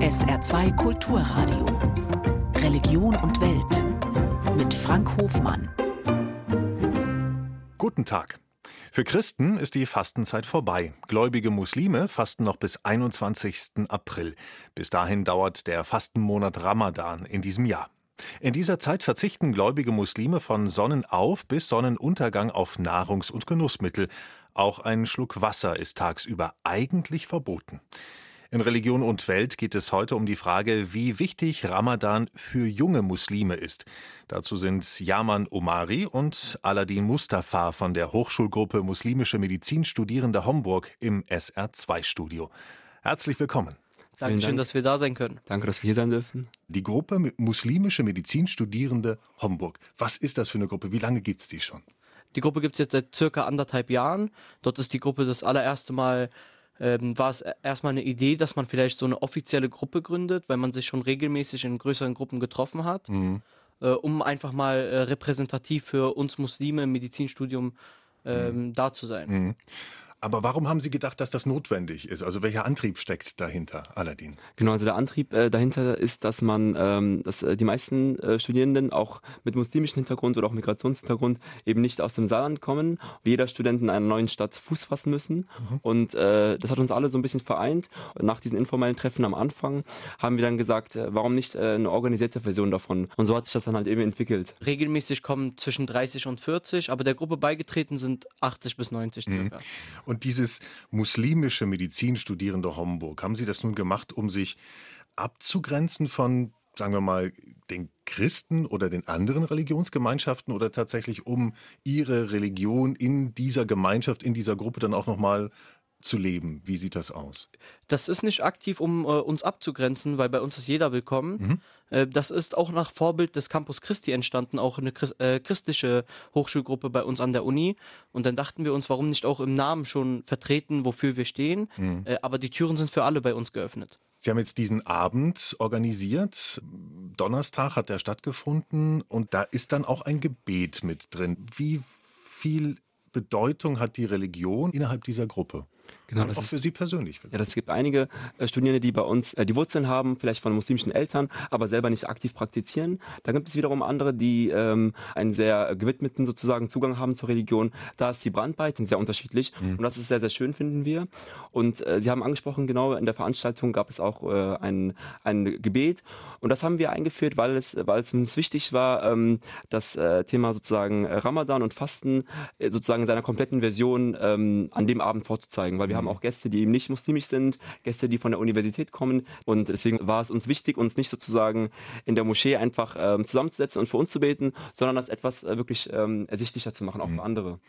SR2 Kulturradio. Religion und Welt. Mit Frank Hofmann. Guten Tag. Für Christen ist die Fastenzeit vorbei. Gläubige Muslime fasten noch bis 21. April. Bis dahin dauert der Fastenmonat Ramadan in diesem Jahr. In dieser Zeit verzichten gläubige Muslime von Sonnenauf bis Sonnenuntergang auf Nahrungs- und Genussmittel. Auch ein Schluck Wasser ist tagsüber eigentlich verboten. In Religion und Welt geht es heute um die Frage, wie wichtig Ramadan für junge Muslime ist. Dazu sind Yaman Omari und Aladin Mustafa von der Hochschulgruppe Muslimische Medizin Studierende Homburg im SR2-Studio. Herzlich willkommen. Dankeschön, dass wir da sein können. Danke, dass wir hier sein dürfen. Die Gruppe Muslimische Medizin Studierende Homburg. Was ist das für eine Gruppe? Wie lange gibt es die schon? Die Gruppe gibt es jetzt seit circa anderthalb Jahren. Dort ist die Gruppe das allererste Mal ähm, war es erstmal eine Idee, dass man vielleicht so eine offizielle Gruppe gründet, weil man sich schon regelmäßig in größeren Gruppen getroffen hat, mhm. äh, um einfach mal äh, repräsentativ für uns Muslime im Medizinstudium ähm, mhm. da zu sein. Mhm. Aber warum haben Sie gedacht, dass das notwendig ist? Also welcher Antrieb steckt dahinter, Aladdin? Genau, also der Antrieb äh, dahinter ist, dass man, ähm, dass äh, die meisten äh, Studierenden auch mit muslimischem Hintergrund oder auch Migrationshintergrund eben nicht aus dem Saarland kommen. Jeder Student in einer neuen Stadt Fuß fassen müssen. Mhm. Und äh, das hat uns alle so ein bisschen vereint. nach diesen informellen Treffen am Anfang haben wir dann gesagt, äh, warum nicht äh, eine organisierte Version davon? Und so hat sich das dann halt eben entwickelt. Regelmäßig kommen zwischen 30 und 40, aber der Gruppe beigetreten sind 80 bis 90 mhm. Und dieses muslimische Medizinstudierende Homburg, haben Sie das nun gemacht, um sich abzugrenzen von, sagen wir mal, den Christen oder den anderen Religionsgemeinschaften oder tatsächlich um Ihre Religion in dieser Gemeinschaft, in dieser Gruppe dann auch nochmal zu leben? Wie sieht das aus? Das ist nicht aktiv, um äh, uns abzugrenzen, weil bei uns ist jeder willkommen. Mhm. Äh, das ist auch nach Vorbild des Campus Christi entstanden, auch eine Christ, äh, christliche Hochschulgruppe bei uns an der Uni. Und dann dachten wir uns, warum nicht auch im Namen schon vertreten, wofür wir stehen. Mhm. Äh, aber die Türen sind für alle bei uns geöffnet. Sie haben jetzt diesen Abend organisiert. Donnerstag hat der stattgefunden und da ist dann auch ein Gebet mit drin. Wie viel Bedeutung hat die Religion innerhalb dieser Gruppe? Genau, das auch ist, für Sie persönlich. Ja, das gibt einige äh, Studierende, die bei uns äh, die Wurzeln haben, vielleicht von muslimischen Eltern, aber selber nicht aktiv praktizieren. Da gibt es wiederum andere, die ähm, einen sehr gewidmeten sozusagen Zugang haben zur Religion. Da ist die Brandweite sehr unterschiedlich mhm. und das ist sehr, sehr schön, finden wir. Und äh, Sie haben angesprochen, genau in der Veranstaltung gab es auch äh, ein, ein Gebet und das haben wir eingeführt, weil es, weil es uns wichtig war, ähm, das äh, Thema sozusagen Ramadan und Fasten äh, sozusagen in seiner kompletten Version ähm, an dem Abend vorzuzeigen, weil wir haben auch Gäste, die eben nicht muslimisch sind, Gäste, die von der Universität kommen. Und deswegen war es uns wichtig, uns nicht sozusagen in der Moschee einfach ähm, zusammenzusetzen und für uns zu beten, sondern das etwas äh, wirklich ähm, ersichtlicher zu machen, auch mhm. für andere.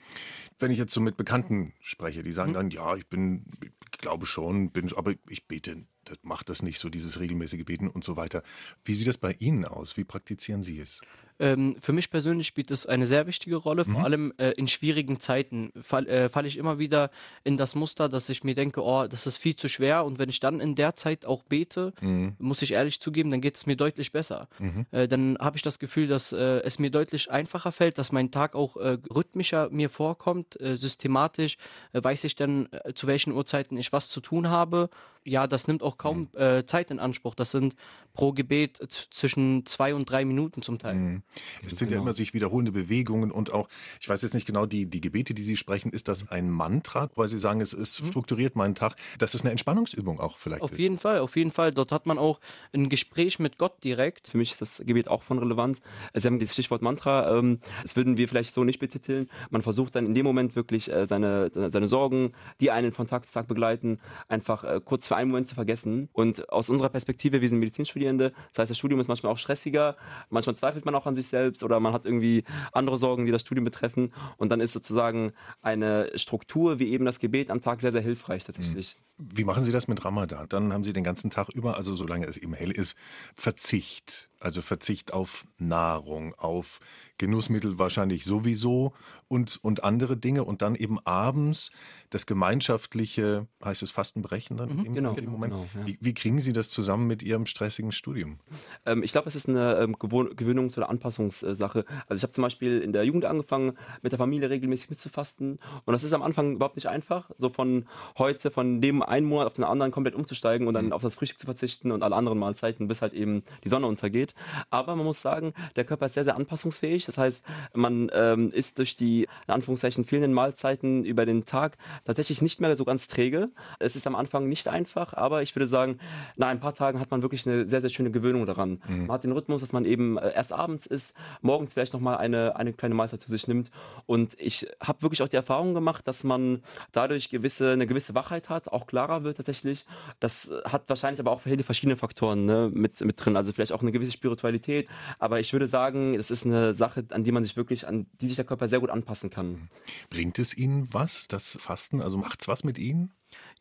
Wenn ich jetzt so mit Bekannten spreche, die sagen mhm. dann, ja, ich bin, ich glaube schon, bin, aber ich bete macht das nicht so, dieses regelmäßige Beten und so weiter. Wie sieht das bei Ihnen aus? Wie praktizieren Sie es? Ähm, für mich persönlich spielt es eine sehr wichtige Rolle, mhm. vor allem äh, in schwierigen Zeiten fall, äh, falle ich immer wieder in das Muster, dass ich mir denke, oh, das ist viel zu schwer und wenn ich dann in der Zeit auch bete, mhm. muss ich ehrlich zugeben, dann geht es mir deutlich besser. Mhm. Äh, dann habe ich das Gefühl, dass äh, es mir deutlich einfacher fällt, dass mein Tag auch äh, rhythmischer mir vorkommt, äh, systematisch weiß ich dann, zu welchen Uhrzeiten ich was zu tun habe. Ja, das nimmt auch kaum mhm. Zeit in Anspruch. Das sind pro Gebet zwischen zwei und drei Minuten zum Teil. Mhm. Es sind genau. ja immer sich wiederholende Bewegungen und auch, ich weiß jetzt nicht genau, die, die Gebete, die Sie sprechen, ist das ein Mantra, weil Sie sagen, es ist mhm. strukturiert meinen Tag. Das ist eine Entspannungsübung auch vielleicht. Auf ist. jeden Fall, auf jeden Fall. Dort hat man auch ein Gespräch mit Gott direkt. Für mich ist das Gebet auch von Relevanz. Sie haben das Stichwort Mantra, ähm, das würden wir vielleicht so nicht betiteln. Man versucht dann in dem Moment wirklich äh, seine, seine Sorgen, die einen von Tag zu Tag begleiten, einfach äh, kurz für einen Moment zu vergessen. Und aus unserer Perspektive, wir sind Medizinstudierende, das heißt, das Studium ist manchmal auch stressiger, manchmal zweifelt man auch an sich selbst oder man hat irgendwie andere Sorgen, die das Studium betreffen. Und dann ist sozusagen eine Struktur wie eben das Gebet am Tag sehr, sehr hilfreich tatsächlich. Wie machen Sie das mit Ramadan? Dann haben Sie den ganzen Tag über, also solange es eben hell ist, Verzicht. Also Verzicht auf Nahrung, auf Genussmittel wahrscheinlich sowieso und, und andere Dinge und dann eben abends das gemeinschaftliche, heißt es Fastenbrechen dann mhm, im, genau, im Moment. Genau, ja. wie, wie, kriegen Sie das zusammen mit Ihrem stressigen Studium? Ähm, ich glaube, es ist eine ähm, Gewöhnungs- oder Anpassungssache. Also ich habe zum Beispiel in der Jugend angefangen, mit der Familie regelmäßig mitzufasten und das ist am Anfang überhaupt nicht einfach, so von heute, von dem einen Monat auf den anderen komplett umzusteigen und dann mhm. auf das Frühstück zu verzichten und alle anderen Mahlzeiten, bis halt eben die Sonne untergeht. Aber man muss sagen, der Körper ist sehr, sehr anpassungsfähig. Das heißt, man ähm, ist durch die, in Anführungszeichen, fehlenden Mahlzeiten über den Tag tatsächlich nicht mehr so ganz träge. Es ist am Anfang nicht einfach, aber ich würde sagen, nach ein paar Tagen hat man wirklich eine sehr, sehr schöne Gewöhnung daran. Mhm. Man hat den Rhythmus, dass man eben äh, erst abends isst, morgens vielleicht nochmal eine, eine kleine Mahlzeit zu sich nimmt. Und ich habe wirklich auch die Erfahrung gemacht, dass man dadurch gewisse, eine gewisse Wachheit hat, auch klarer wird tatsächlich. Das hat wahrscheinlich aber auch verschiedene Faktoren ne, mit, mit drin. Also vielleicht auch eine gewisse Spiritualität. Aber ich würde sagen, das ist eine Sache, an die man sich wirklich, an die sich der Körper sehr gut anpassen kann. Bringt es Ihnen was, das Fasten? Also macht es was mit Ihnen?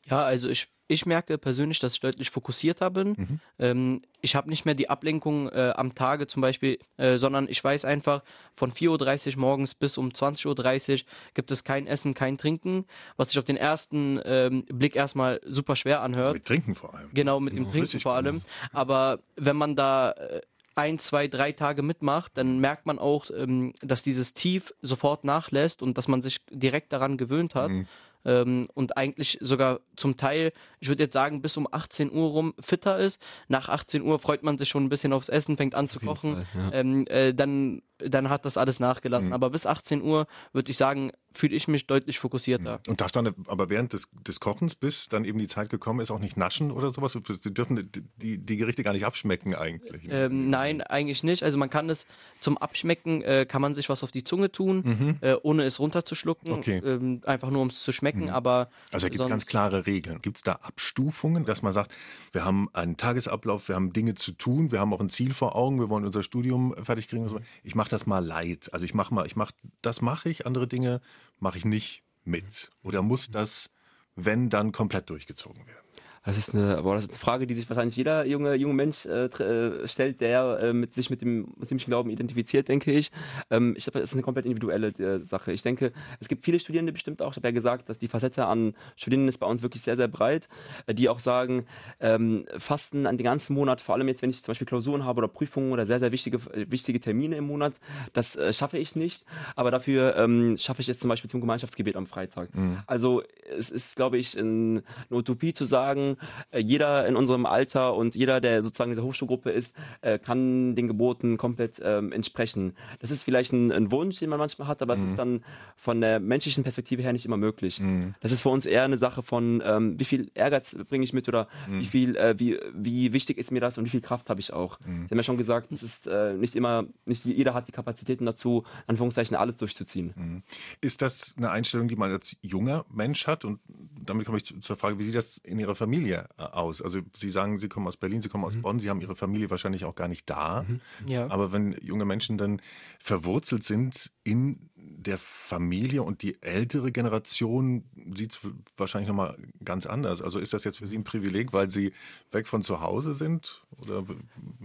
Ja, also ich, ich merke persönlich, dass ich deutlich fokussierter bin. Mhm. Ähm, ich habe nicht mehr die Ablenkung äh, am Tage zum Beispiel, äh, sondern ich weiß einfach, von 4.30 Uhr morgens bis um 20.30 Uhr gibt es kein Essen, kein Trinken, was sich auf den ersten ähm, Blick erstmal super schwer anhört. Mit Trinken vor allem. Genau, mit dem Trinken vor allem. Aber wenn man da äh, ein, zwei, drei Tage mitmacht, dann merkt man auch, ähm, dass dieses Tief sofort nachlässt und dass man sich direkt daran gewöhnt hat. Mhm. Ähm, und eigentlich sogar zum Teil, ich würde jetzt sagen, bis um 18 Uhr rum fitter ist. Nach 18 Uhr freut man sich schon ein bisschen aufs Essen, fängt an Auf zu kochen. Fall, ja. ähm, äh, dann dann hat das alles nachgelassen. Mhm. Aber bis 18 Uhr würde ich sagen, fühle ich mich deutlich fokussierter. Mhm. Und darf dann aber während des, des Kochens, bis dann eben die Zeit gekommen ist, auch nicht naschen oder sowas? Sie dürfen die, die Gerichte gar nicht abschmecken eigentlich. Ne? Ähm, nein, eigentlich nicht. Also man kann es zum Abschmecken, äh, kann man sich was auf die Zunge tun, mhm. äh, ohne es runterzuschlucken. Okay. Ähm, einfach nur um es zu schmecken. Mhm. Aber also da gibt es ganz klare Regeln. Gibt es da Abstufungen, dass man sagt, wir haben einen Tagesablauf, wir haben Dinge zu tun, wir haben auch ein Ziel vor Augen, wir wollen unser Studium fertig kriegen. Ich mache das mal leid. Also ich mache mal, ich mache, das mache ich, andere Dinge mache ich nicht mit. Oder muss das, wenn, dann komplett durchgezogen werden? Das ist eine, boah, das ist eine Frage, die sich wahrscheinlich jeder junge, junge Mensch äh, äh, stellt, der äh, mit sich mit dem muslimischen Glauben identifiziert, denke ich. Ähm, ich glaube, das ist eine komplett individuelle äh, Sache. Ich denke, es gibt viele Studierende bestimmt auch. Ich habe ja gesagt, dass die Facette an Studierenden ist bei uns wirklich sehr, sehr breit, äh, die auch sagen, ähm, Fasten an den ganzen Monat, vor allem jetzt, wenn ich zum Beispiel Klausuren habe oder Prüfungen oder sehr, sehr wichtige, wichtige Termine im Monat, das äh, schaffe ich nicht. Aber dafür ähm, schaffe ich es zum Beispiel zum Gemeinschaftsgebet am Freitag. Mhm. Also es ist, glaube ich, ein, eine Utopie zu sagen, äh, jeder in unserem Alter und jeder, der sozusagen in der Hochschulgruppe ist, äh, kann den Geboten komplett ähm, entsprechen. Das ist vielleicht ein, ein, Wunsch, den man manchmal hat, aber es ist mhm. dann von der menschlichen Perspektive her nicht immer möglich. Mhm. Das ist für uns eher eine Sache von, ähm, wie viel Ehrgeiz bringe ich mit oder mhm. wie viel, äh, wie, wie wichtig ist mir das und wie viel Kraft habe ich auch. Mhm. Sie haben ja schon gesagt, es ist äh, nicht immer, nicht jeder hat die Kapazitäten dazu, Anführungszeichen alles durchzuziehen. Mhm. Ist das eine Einstellung, die man als junger Mensch hat? Und damit komme ich zur Frage, wie sieht das in Ihrer Familie Familie äh, aus? Also Sie sagen, Sie kommen aus Berlin, Sie kommen aus mhm. Bonn, Sie haben Ihre Familie wahrscheinlich auch gar nicht da. Mhm. Ja. Aber wenn junge Menschen dann verwurzelt sind in der Familie und die ältere Generation sieht es wahrscheinlich nochmal ganz anders. Also ist das jetzt für Sie ein Privileg, weil Sie weg von zu Hause sind? Oder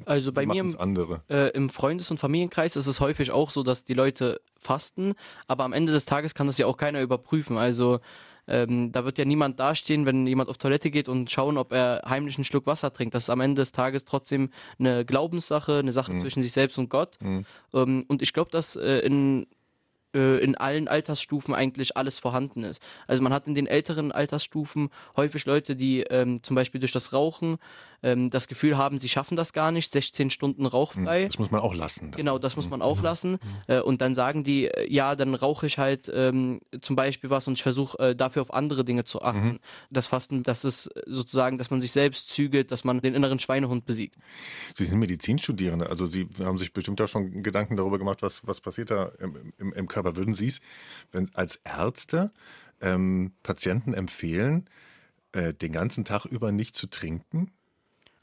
also bei mir im, andere? Äh, im Freundes- und Familienkreis ist es häufig auch so, dass die Leute fasten, aber am Ende des Tages kann das ja auch keiner überprüfen. Also ähm, da wird ja niemand dastehen, wenn jemand auf Toilette geht und schauen, ob er heimlich einen Schluck Wasser trinkt. Das ist am Ende des Tages trotzdem eine Glaubenssache, eine Sache mhm. zwischen sich selbst und Gott. Mhm. Ähm, und ich glaube, dass äh, in äh, in allen Altersstufen eigentlich alles vorhanden ist. Also man hat in den älteren Altersstufen häufig Leute, die ähm, zum Beispiel durch das Rauchen ähm, das Gefühl haben, sie schaffen das gar nicht, 16 Stunden rauchfrei. Hm, das muss man auch lassen. Dann. Genau, das muss man auch mhm. lassen. Äh, und dann sagen die, äh, ja, dann rauche ich halt ähm, zum Beispiel was und ich versuche äh, dafür auf andere Dinge zu achten. Mhm. Das Fasten, das ist sozusagen, dass man sich selbst zügelt, dass man den inneren Schweinehund besiegt. Sie sind Medizinstudierende, also Sie haben sich bestimmt auch schon Gedanken darüber gemacht, was, was passiert da im, im, im Körper. Würden Sie es wenn, als Ärzte ähm, Patienten empfehlen, äh, den ganzen Tag über nicht zu trinken?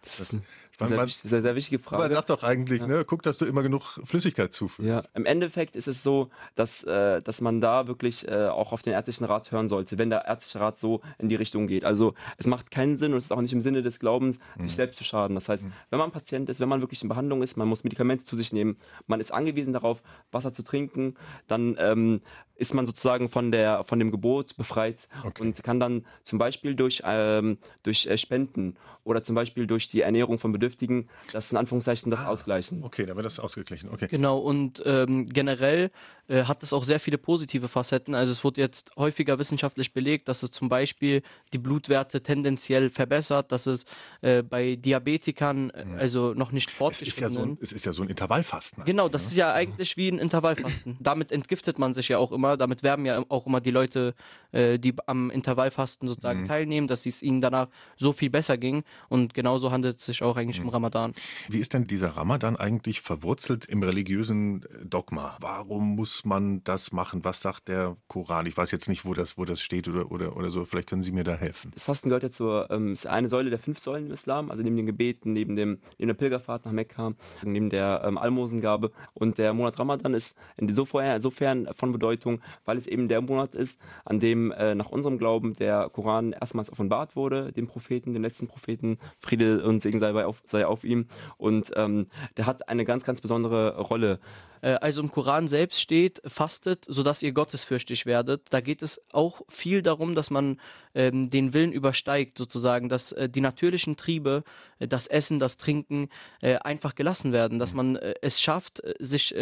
Das ist eine sehr, man, sehr, sehr, wichtige Frage. Man sagt doch eigentlich, ja. ne, guck, dass du immer genug Flüssigkeit zuführst. Ja, im Endeffekt ist es so, dass, äh, dass man da wirklich äh, auch auf den ärztlichen Rat hören sollte, wenn der ärztliche Rat so in die Richtung geht. Also es macht keinen Sinn und es ist auch nicht im Sinne des Glaubens, mhm. sich selbst zu schaden. Das heißt, mhm. wenn man Patient ist, wenn man wirklich in Behandlung ist, man muss Medikamente zu sich nehmen, man ist angewiesen darauf, Wasser zu trinken, dann ähm, ist man sozusagen von der von dem Gebot befreit okay. und kann dann zum Beispiel durch ähm, durch äh, Spenden oder zum Beispiel durch die Ernährung von Bedürftigen das in Anführungszeichen das ah, ausgleichen. Okay, dann wird das ausgeglichen. Okay. Genau und ähm, generell äh, hat es auch sehr viele positive Facetten. Also es wurde jetzt häufiger wissenschaftlich belegt, dass es zum Beispiel die Blutwerte tendenziell verbessert, dass es äh, bei Diabetikern äh, mhm. also noch nicht fortgeschritten ist. Ja so es ist ja so ein Intervallfasten. Genau, das ja. ist ja eigentlich wie ein Intervallfasten. Damit entgiftet man sich ja auch immer. Damit werben ja auch immer die Leute, äh, die am Intervallfasten sozusagen mhm. teilnehmen, dass es ihnen danach so viel besser ging. Und genauso handelt es sich auch eigentlich mhm. im Ramadan. Wie ist denn dieser Ramadan eigentlich verwurzelt im religiösen äh, Dogma? Warum muss man das machen? Was sagt der Koran? Ich weiß jetzt nicht, wo das, wo das steht oder, oder, oder so. Vielleicht können Sie mir da helfen. Das Fasten gehört ja zur, ähm, ist eine Säule der fünf Säulen im Islam, also neben den Gebeten, neben, dem, neben der Pilgerfahrt nach Mekka, neben der ähm, Almosengabe. Und der Monat Ramadan ist insofern, insofern von Bedeutung, weil es eben der Monat ist, an dem äh, nach unserem Glauben der Koran erstmals offenbart wurde, dem Propheten, dem letzten Propheten, Friede und Segen sei auf, sei auf ihm. Und ähm, der hat eine ganz, ganz besondere Rolle also im Koran selbst steht, fastet, sodass ihr gottesfürchtig werdet. Da geht es auch viel darum, dass man ähm, den Willen übersteigt, sozusagen, dass äh, die natürlichen Triebe, äh, das Essen, das Trinken äh, einfach gelassen werden, dass man äh, es schafft, äh, sich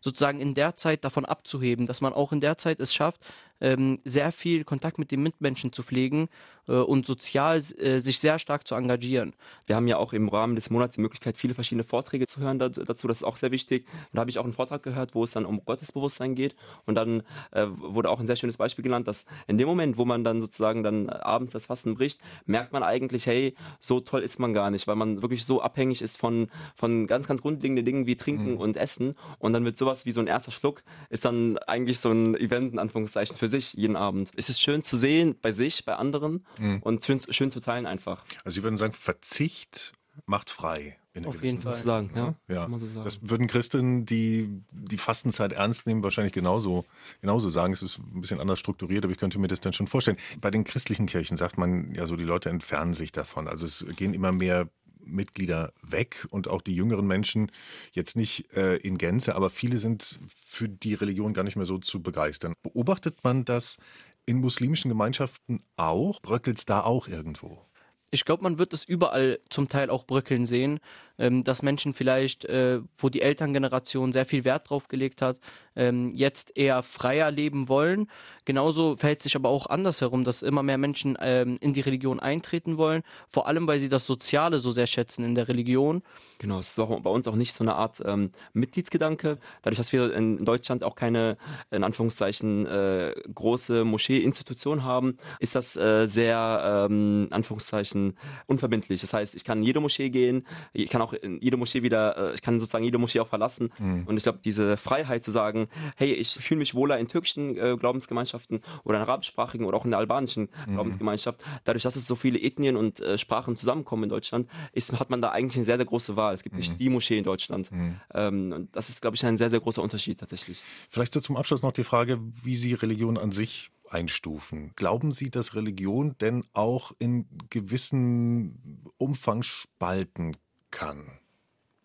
sozusagen in der Zeit davon abzuheben, dass man auch in der Zeit es schafft, ähm, sehr viel Kontakt mit den Mitmenschen zu pflegen äh, und sozial äh, sich sehr stark zu engagieren. Wir haben ja auch im Rahmen des Monats die Möglichkeit, viele verschiedene Vorträge zu hören dazu. Das ist auch sehr wichtig. Da habe ich auch einen Vortrag gehört, wo es dann um Gottesbewusstsein geht. Und dann äh, wurde auch ein sehr schönes Beispiel genannt, dass in dem Moment, wo man dann sozusagen dann abends das Fasten bricht, merkt man eigentlich, hey, so toll ist man gar nicht, weil man wirklich so abhängig ist von, von ganz, ganz grundlegenden Dingen wie Trinken mhm. und Essen. Und dann wird sowas wie so ein erster Schluck, ist dann eigentlich so ein Event, in Anführungszeichen, für sich jeden Abend. Es ist schön zu sehen bei sich, bei anderen mhm. und schön, schön zu teilen einfach. Also Sie würden sagen, Verzicht macht frei. Auf jeden Fall. Sagen, ja. ja. So sagen. Das würden Christen, die die Fastenzeit ernst nehmen, wahrscheinlich genauso, genauso sagen. Es ist ein bisschen anders strukturiert, aber ich könnte mir das dann schon vorstellen. Bei den christlichen Kirchen sagt man ja so, die Leute entfernen sich davon. Also es gehen immer mehr Mitglieder weg und auch die jüngeren Menschen jetzt nicht äh, in Gänze, aber viele sind für die Religion gar nicht mehr so zu begeistern. Beobachtet man das in muslimischen Gemeinschaften auch? Bröckelt es da auch irgendwo? Ich glaube, man wird es überall zum Teil auch bröckeln sehen ähm, dass Menschen vielleicht, äh, wo die Elterngeneration sehr viel Wert drauf gelegt hat, ähm, jetzt eher freier leben wollen. Genauso verhält sich aber auch andersherum, dass immer mehr Menschen ähm, in die Religion eintreten wollen, vor allem weil sie das Soziale so sehr schätzen in der Religion. Genau, es ist auch bei uns auch nicht so eine Art ähm, Mitgliedsgedanke. Dadurch, dass wir in Deutschland auch keine, in Anführungszeichen, äh, große Moschee-Institution haben, ist das äh, sehr, ähm, Anführungszeichen, unverbindlich. Das heißt, ich kann in jede Moschee gehen, ich kann auch in jede Moschee wieder, äh, ich kann sozusagen jede Moschee auch verlassen. Mhm. Und ich glaube, diese Freiheit zu sagen, hey, ich fühle mich wohler in türkischen äh, Glaubensgemeinschaften oder in arabischsprachigen oder auch in der albanischen mhm. Glaubensgemeinschaft. Dadurch, dass es so viele Ethnien und äh, Sprachen zusammenkommen in Deutschland, ist, hat man da eigentlich eine sehr, sehr große Wahl. Es gibt mhm. nicht die Moschee in Deutschland. Mhm. Ähm, und das ist, glaube ich, ein sehr, sehr großer Unterschied tatsächlich. Vielleicht so zum Abschluss noch die Frage, wie Sie Religion an sich einstufen. Glauben Sie, dass Religion denn auch in gewissem Umfang spalten kann.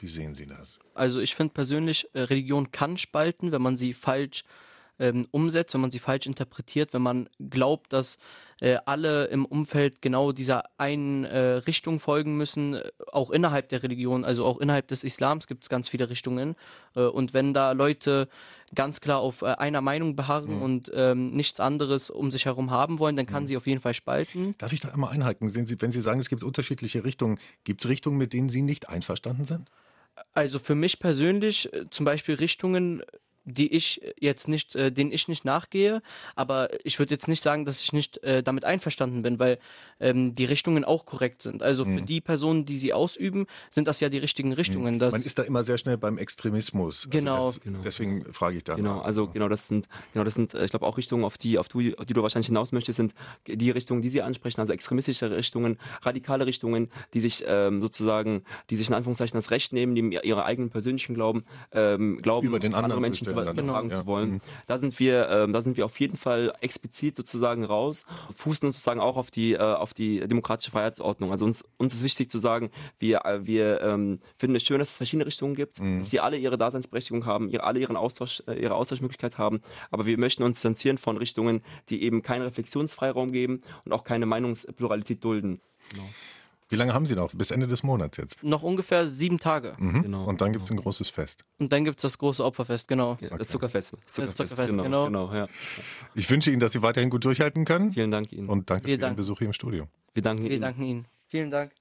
Wie sehen Sie das? Also ich finde persönlich, äh, Religion kann spalten, wenn man sie falsch ähm, umsetzt, wenn man sie falsch interpretiert, wenn man glaubt, dass äh, alle im Umfeld genau dieser einen äh, Richtung folgen müssen, äh, auch innerhalb der Religion, also auch innerhalb des Islams gibt es ganz viele Richtungen. Äh, und wenn da Leute ganz klar auf äh, einer Meinung beharren mhm. und ähm, nichts anderes um sich herum haben wollen, dann kann mhm. sie auf jeden Fall spalten. Darf ich da einmal einhaken? Sie, wenn Sie sagen, es gibt unterschiedliche Richtungen, gibt es Richtungen, mit denen Sie nicht einverstanden sind? Also für mich persönlich zum Beispiel Richtungen, die ich jetzt nicht, äh, denen ich nicht nachgehe, aber ich würde jetzt nicht sagen, dass ich nicht äh, damit einverstanden bin, weil ähm, die Richtungen auch korrekt sind. Also für Mhm. die Personen, die sie ausüben, sind das ja die richtigen Richtungen. Das, Man ist da immer sehr schnell beim Extremismus. Genau. Also das, Genau. Deswegen frage ich da. Genau, nach. also genau das sind, genau das sind, äh, ich glaube auch Richtungen, auf die, auf die, auf die du wahrscheinlich hinaus möchtest, sind die Richtungen, die sie ansprechen, also extremistische Richtungen, radikale Richtungen, die sich ähm, sozusagen, die sich in Anführungszeichen das Recht nehmen, neben ihrer eigenen persönlichen Glauben, ähm, Glauben Über den anderen zu Menschen zu Genau. zu Ja. wollen. Mhm. Da sind wir, ähm, da sind wir auf jeden Fall explizit sozusagen raus, fußen uns sozusagen auch auf die, äh, auf die demokratische Freiheitsordnung. Also uns, uns ist wichtig zu sagen, wir, äh, wir ähm, finden es schön, dass es verschiedene Richtungen gibt, Mhm. dass sie alle ihre Daseinsberechtigung haben, ihre, alle ihren Austausch, äh, ihre Austauschmöglichkeit haben, aber wir möchten uns distanzieren von Richtungen, die eben keinen Reflexionsfreiraum geben und auch keine Meinungspluralität dulden. Wie lange haben Sie noch? Bis Ende des Monats jetzt. noch ungefähr sieben Tage. Mhm. Genau. Und dann gibt es ein großes Fest. Und dann gibt es das große Opferfest, genau. Ja, Das Zuckerfest. Das Zuckerfest, genau. genau. genau ja. Ich wünsche Ihnen, dass Sie weiterhin gut durchhalten können. Vielen Dank Ihnen. Und danke Vielen für Ihren Dank. Besuch hier im Studio. wir danken Wir Ihnen. danken Ihnen. Vielen Dank.